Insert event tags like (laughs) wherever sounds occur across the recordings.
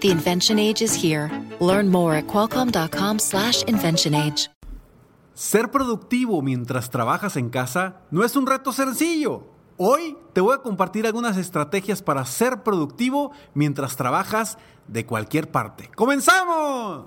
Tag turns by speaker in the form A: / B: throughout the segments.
A: The invention age is here. Learn more at qualcomm.com/slash invention age.
B: Ser productivo mientras trabajas en casa no es un reto sencillo. Hoy te voy a compartir algunas estrategias para ser productivo mientras trabajas de cualquier parte. ¡Comenzamos!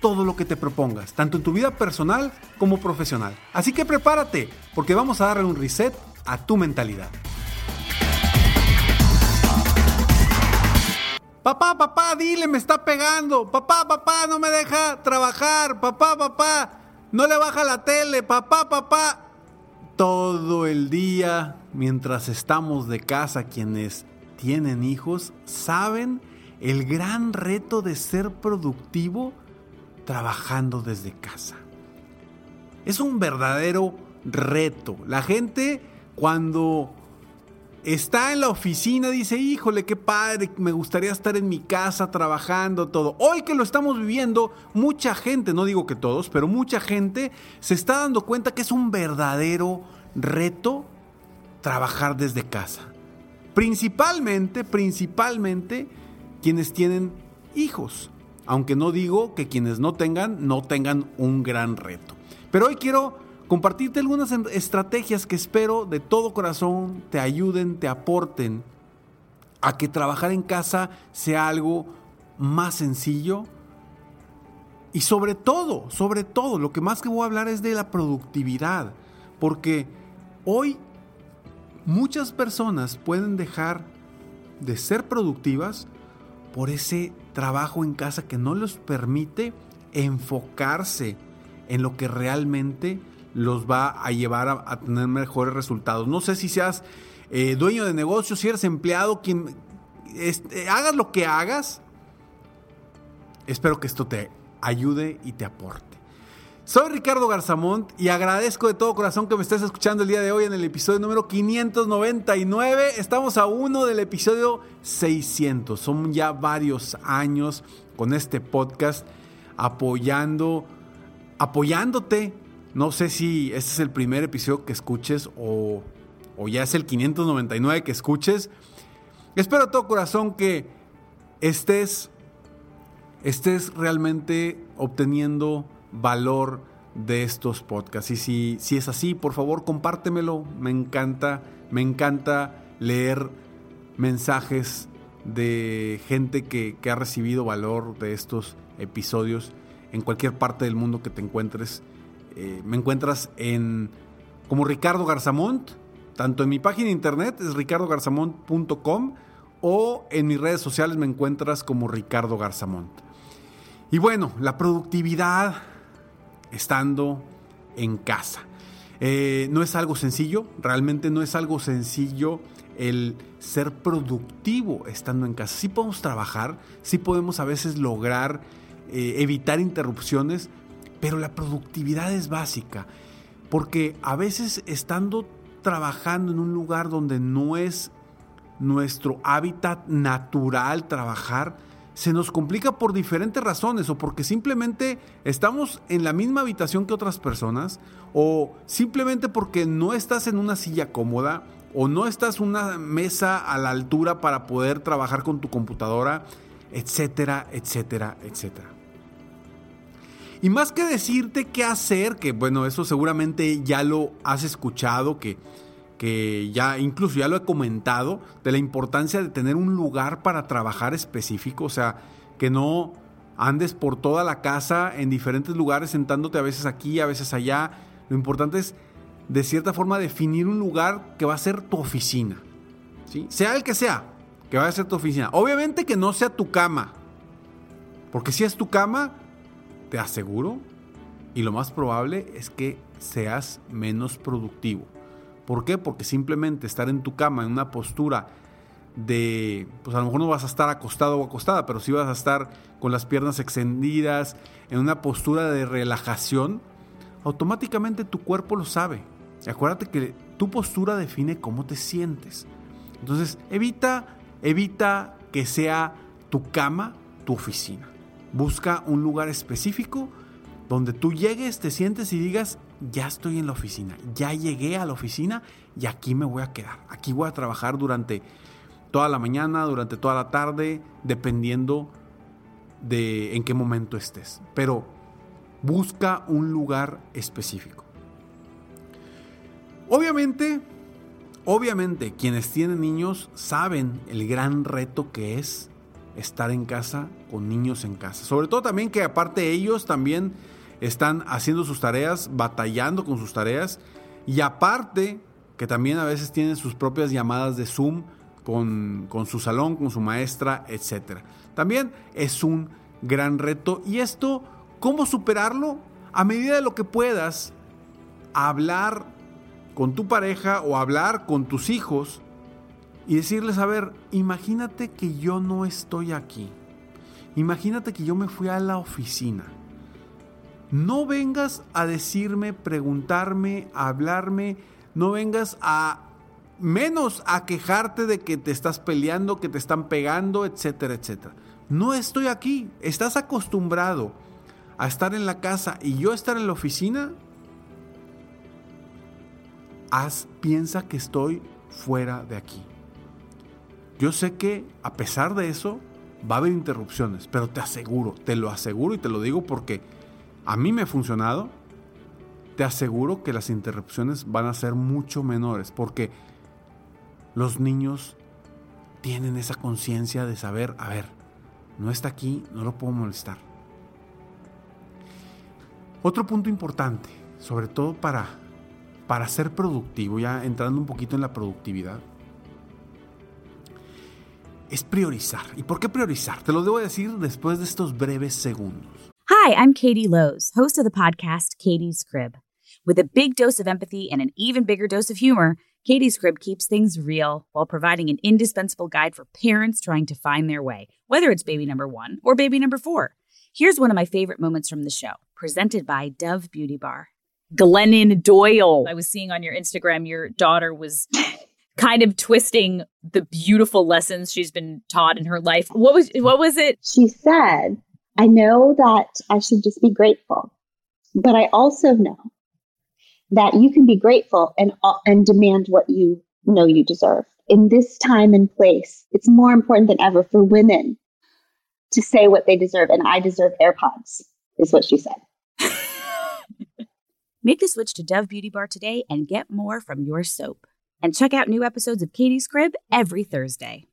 B: todo lo que te propongas, tanto en tu vida personal como profesional. Así que prepárate, porque vamos a darle un reset a tu mentalidad. Papá, papá, dile, me está pegando. Papá, papá, no me deja trabajar. Papá, papá, no le baja la tele. Papá, papá. Todo el día, mientras estamos de casa, quienes tienen hijos, saben el gran reto de ser productivo trabajando desde casa. Es un verdadero reto. La gente cuando está en la oficina dice, híjole, qué padre, me gustaría estar en mi casa trabajando todo. Hoy que lo estamos viviendo, mucha gente, no digo que todos, pero mucha gente se está dando cuenta que es un verdadero reto trabajar desde casa. Principalmente, principalmente quienes tienen hijos. Aunque no digo que quienes no tengan, no tengan un gran reto. Pero hoy quiero compartirte algunas estrategias que espero de todo corazón te ayuden, te aporten a que trabajar en casa sea algo más sencillo. Y sobre todo, sobre todo, lo que más que voy a hablar es de la productividad. Porque hoy muchas personas pueden dejar de ser productivas por ese trabajo en casa que no les permite enfocarse en lo que realmente los va a llevar a, tener mejores resultados. No sé si seas eh, dueño de negocio, si eres empleado, quien este, hagas lo que hagas. Espero que esto te ayude y te aporte. Soy Ricardo Garzamont y agradezco de todo corazón que me estés escuchando el día de hoy en el episodio número 599. Estamos a uno del episodio 600. Son ya varios años con este podcast apoyando, apoyándote. No sé si este es el primer episodio que escuches o, o ya es el 599 que escuches. Espero de todo corazón que estés, estés realmente obteniendo valor de estos podcasts. Y si, si es así, por favor, compártemelo. Me encanta, me encanta leer mensajes de gente que, ha recibido valor de estos episodios en cualquier parte del mundo que te encuentres. Eh, me encuentras en como Ricardo Garzamont, tanto en mi página de internet es ricardogarzamont.com o en mis redes sociales me encuentras como Ricardo Garzamont. Y bueno, la productividad estando en casa. Eh, no es algo sencillo, realmente no es algo sencillo el ser productivo estando en casa. Sí podemos trabajar, sí podemos a veces lograr eh, evitar interrupciones, pero la productividad es básica, porque a veces estando trabajando en un lugar donde no es nuestro hábitat natural trabajar, se nos complica por diferentes razones o porque simplemente estamos en la misma habitación que otras personas o simplemente porque no estás en una silla cómoda o no estás en una mesa a la altura para poder trabajar con tu computadora, etcétera, etcétera, etcétera. Y más que decirte qué hacer, que bueno, eso seguramente ya lo has escuchado, que que ya incluso ya lo he comentado, de la importancia de tener un lugar para trabajar específico, o sea, que no andes por toda la casa en diferentes lugares, sentándote a veces aquí, a veces allá. Lo importante es, de cierta forma, definir un lugar que va a ser tu oficina. ¿sí? Sea el que sea, que va a ser tu oficina. Obviamente que no sea tu cama. Porque si es tu cama, te aseguro, y lo más probable es que seas menos productivo. ¿Por qué? Porque simplemente estar en tu cama en una postura de, pues a lo mejor no vas a estar acostado o acostada, pero sí vas a estar con las piernas extendidas, en una postura de relajación, automáticamente tu cuerpo lo sabe. acuérdate que tu postura define cómo te sientes. Entonces, evita, evita que sea tu cama tu oficina. Busca un lugar específico donde tú llegues, te sientes y digas, ya estoy en la oficina, ya llegué a la oficina y aquí me voy a quedar. Aquí voy a trabajar durante toda la mañana, durante toda la tarde, dependiendo de en qué momento estés. Pero busca un lugar específico. Obviamente, obviamente quienes tienen niños saben el gran reto que es estar en casa con niños en casa. Sobre todo también que aparte ellos también están haciendo sus tareas, batallando con sus tareas y aparte que también a veces tienen sus propias llamadas de Zoom con, su salón, con su maestra, etc. También es un gran reto. ¿Y esto cómo superarlo? A medida de lo que puedas, hablar con tu pareja o hablar con tus hijos y decirles, a ver, imagínate que yo no estoy aquí. Imagínate que yo me fui a la oficina. No vengas a decirme, preguntarme, hablarme, no vengas a menos a quejarte de que te estás peleando, que te están pegando, etcétera, etcétera. No estoy aquí. ¿Estás acostumbrado a estar en la casa y yo estar en la oficina? Haz, piensa que estoy fuera de aquí. Yo sé que a pesar de eso va a haber interrupciones, pero te aseguro, te lo aseguro y te lo digo porque a mí me ha funcionado. Te aseguro que las interrupciones van a ser mucho menores porque los niños tienen esa conciencia de saber, a ver, no está aquí, no lo puedo molestar. Otro punto importante, sobre todo para, para ser productivo, ya entrando un poquito en la productividad, es priorizar. ¿Y por qué priorizar? Te lo debo decir después de estos breves segundos.
C: Hi, I'm Katie Lowe's, host of the podcast Katie's Crib. With a big dose of empathy and an even bigger dose of humor, Katie's Crib keeps things real while providing an indispensable guide for parents trying to find their way, whether it's baby number one or baby number four. Here's one of my favorite moments from the show, presented by Dove Beauty Bar. Glennon Doyle. I was seeing on your Instagram your daughter was (laughs) kind of twisting the beautiful lessons she's been taught in her life. What was what was it?
D: She said, "I know that I should just be grateful, but I also know that you can be grateful and uh, and demand what you know you deserve. In this time and place, it's more important than ever for women to say what they deserve. And I deserve AirPods, is what she said. (laughs)
C: Make the switch to Dove Beauty Bar today and get more from your soap. And check out new episodes of Katie's Crib every Thursday.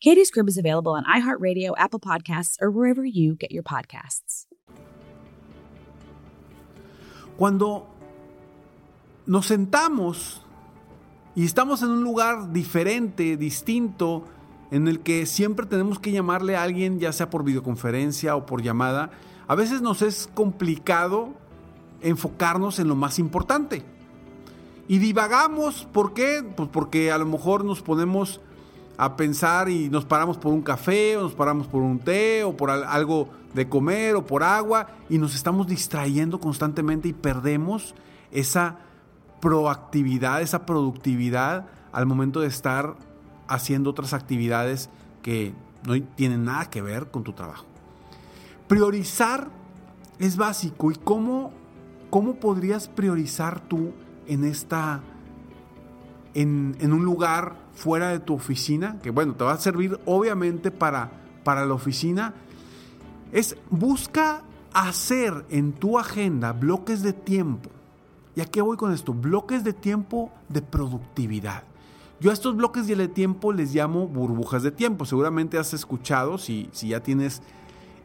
C: Katie's Crib is available on iHeartRadio, Apple Podcasts, or wherever you get your podcasts.
B: Cuando nos sentamos y estamos en un lugar diferente, distinto, en el que siempre tenemos que llamarle a alguien, ya sea por videoconferencia o por llamada, a veces nos es complicado enfocarnos en lo más importante. Y divagamos, ¿por qué? Pues porque a lo mejor nos ponemos a pensar y nos paramos por un café o nos paramos por un té o por algo de comer o por agua y nos estamos distrayendo constantemente y perdemos esa proactividad, esa productividad al momento de estar haciendo otras actividades que no tienen nada que ver con tu trabajo. Priorizar es básico. ¿Y cómo, cómo podrías priorizar tú en esta. En, un lugar fuera de tu oficina? Que bueno, te va a servir obviamente para, para la oficina. Es busca hacer en tu agenda bloques de tiempo ¿Y a qué voy con esto? Bloques de tiempo de productividad. Yo a estos bloques de tiempo les llamo burbujas de tiempo. Seguramente has escuchado, si, si ya tienes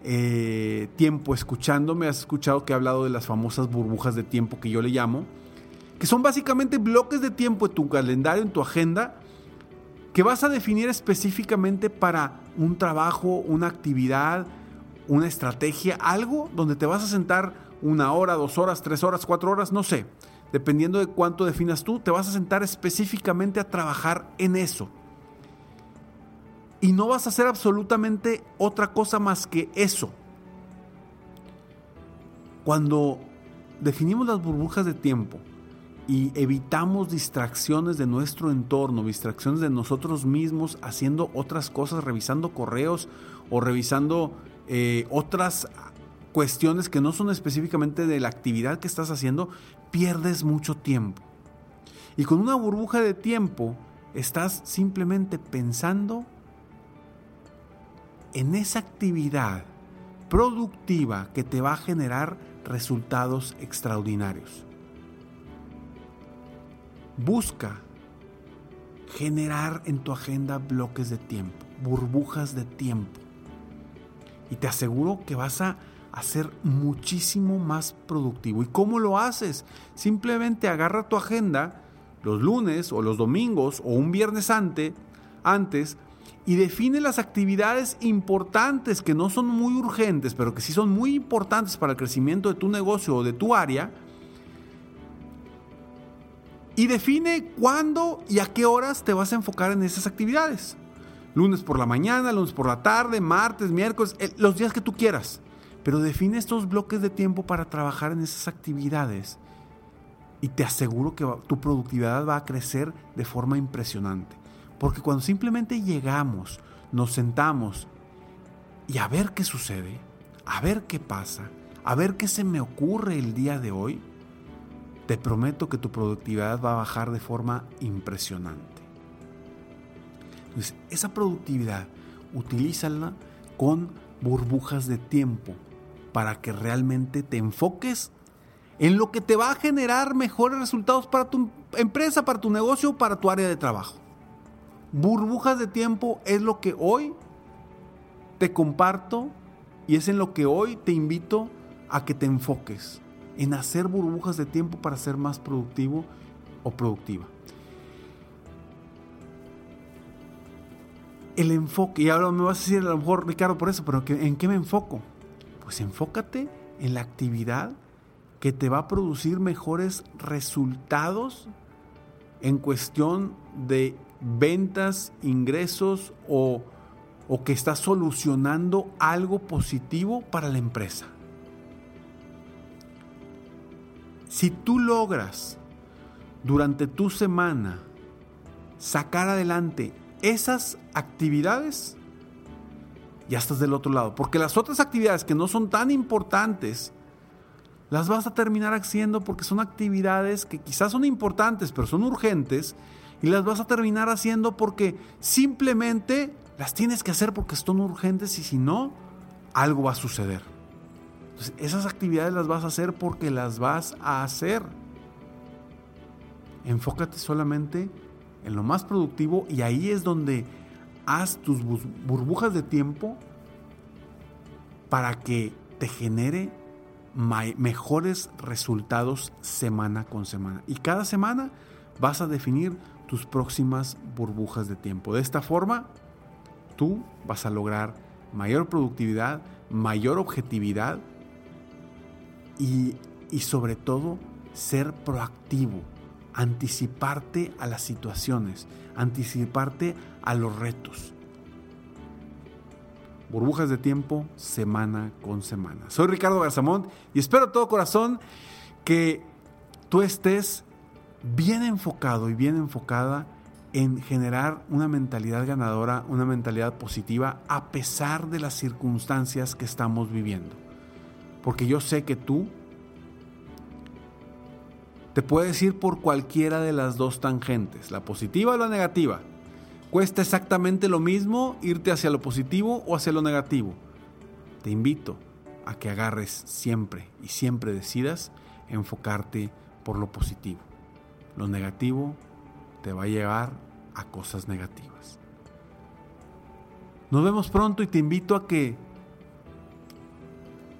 B: eh, tiempo escuchándome, has escuchado que he hablado de las famosas burbujas de tiempo que yo le llamo, que son básicamente bloques de tiempo en tu calendario, en tu agenda, que vas a definir específicamente para un trabajo, una actividad, una estrategia, algo donde te vas a sentar una hora, dos horas, tres horas, cuatro horas, no sé. Dependiendo de cuánto definas tú, te vas a sentar específicamente a trabajar en eso. Y no vas a hacer absolutamente otra cosa más que eso. Cuando definimos las burbujas de tiempo y evitamos distracciones de nuestro entorno, distracciones de nosotros mismos haciendo otras cosas, revisando correos o revisando eh, otras cuestiones que no son específicamente de la actividad que estás haciendo, pierdes mucho tiempo. Y con una burbuja de tiempo estás simplemente pensando en esa actividad productiva que te va a generar resultados extraordinarios. Busca generar en tu agenda bloques de tiempo, burbujas de tiempo. Y te aseguro que vas a ser muchísimo más productivo. ¿Y cómo lo haces? Simplemente agarra tu agenda los lunes o los domingos o un viernes antes, antes y define las actividades importantes que no son muy urgentes, pero que sí son muy importantes para el crecimiento de tu negocio o de tu área. Y define cuándo y a qué horas te vas a enfocar en esas actividades. Lunes por la mañana, lunes por la tarde, martes, miércoles, los días que tú quieras. Pero define estos bloques de tiempo para trabajar en esas actividades. Y te aseguro que tu productividad va a crecer de forma impresionante. Porque cuando simplemente llegamos, nos sentamos y a ver qué sucede, a ver qué pasa, a ver qué se me ocurre el día de hoy, te prometo que tu productividad va a bajar de forma impresionante. Entonces, esa productividad, utilízala con burbujas de tiempo para que realmente te enfoques en lo que te va a generar mejores resultados para tu empresa, para tu negocio, para tu área de trabajo. Burbujas de tiempo es lo que hoy te comparto y es en lo que hoy te invito a que te enfoques, en hacer burbujas de tiempo para ser más productivo o productiva. El enfoque, y ahora me vas a decir a lo mejor Ricardo por eso, pero ¿en qué me enfoco? Pues enfócate en la actividad que te va a producir mejores resultados en cuestión de ventas, ingresos o, o que está solucionando algo positivo para la empresa. Si tú logras durante tu semana sacar adelante esas actividades, ya estás del otro lado. Porque las otras actividades que no son tan importantes, las vas a terminar haciendo porque son actividades que quizás son importantes, pero son urgentes y las vas a terminar haciendo porque simplemente las tienes que hacer porque son urgentes y si no, algo va a suceder. Entonces, esas actividades las vas a hacer porque las vas a hacer. Enfócate solamente en lo más productivo y ahí es donde haz tus burbujas de tiempo para que te genere mejores resultados semana con semana. Y cada semana vas a definir tus próximas burbujas de tiempo. De esta forma, tú vas a lograr mayor productividad, mayor objetividad y, y sobre todo ser proactivo, anticiparte a las situaciones, anticiparte a los retos. Burbujas de tiempo semana con semana. Soy Ricardo Garzamont y espero todo corazón que tú estés bien enfocado y bien enfocada en generar una mentalidad ganadora, una mentalidad positiva a pesar de las circunstancias que estamos viviendo. Porque yo sé que tú te puedes ir por cualquiera de las dos tangentes, la positiva o la negativa. Cuesta exactamente lo mismo irte hacia lo positivo o hacia lo negativo. Te invito a que agarres siempre y siempre decidas enfocarte por lo positivo. Lo negativo te va a llevar a cosas negativas. Nos vemos pronto y te invito a que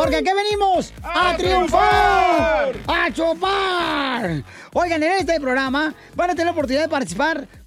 E: Porque aquí venimos a, triunfar, a chupar. Oigan, en este programa van a tener la oportunidad de participar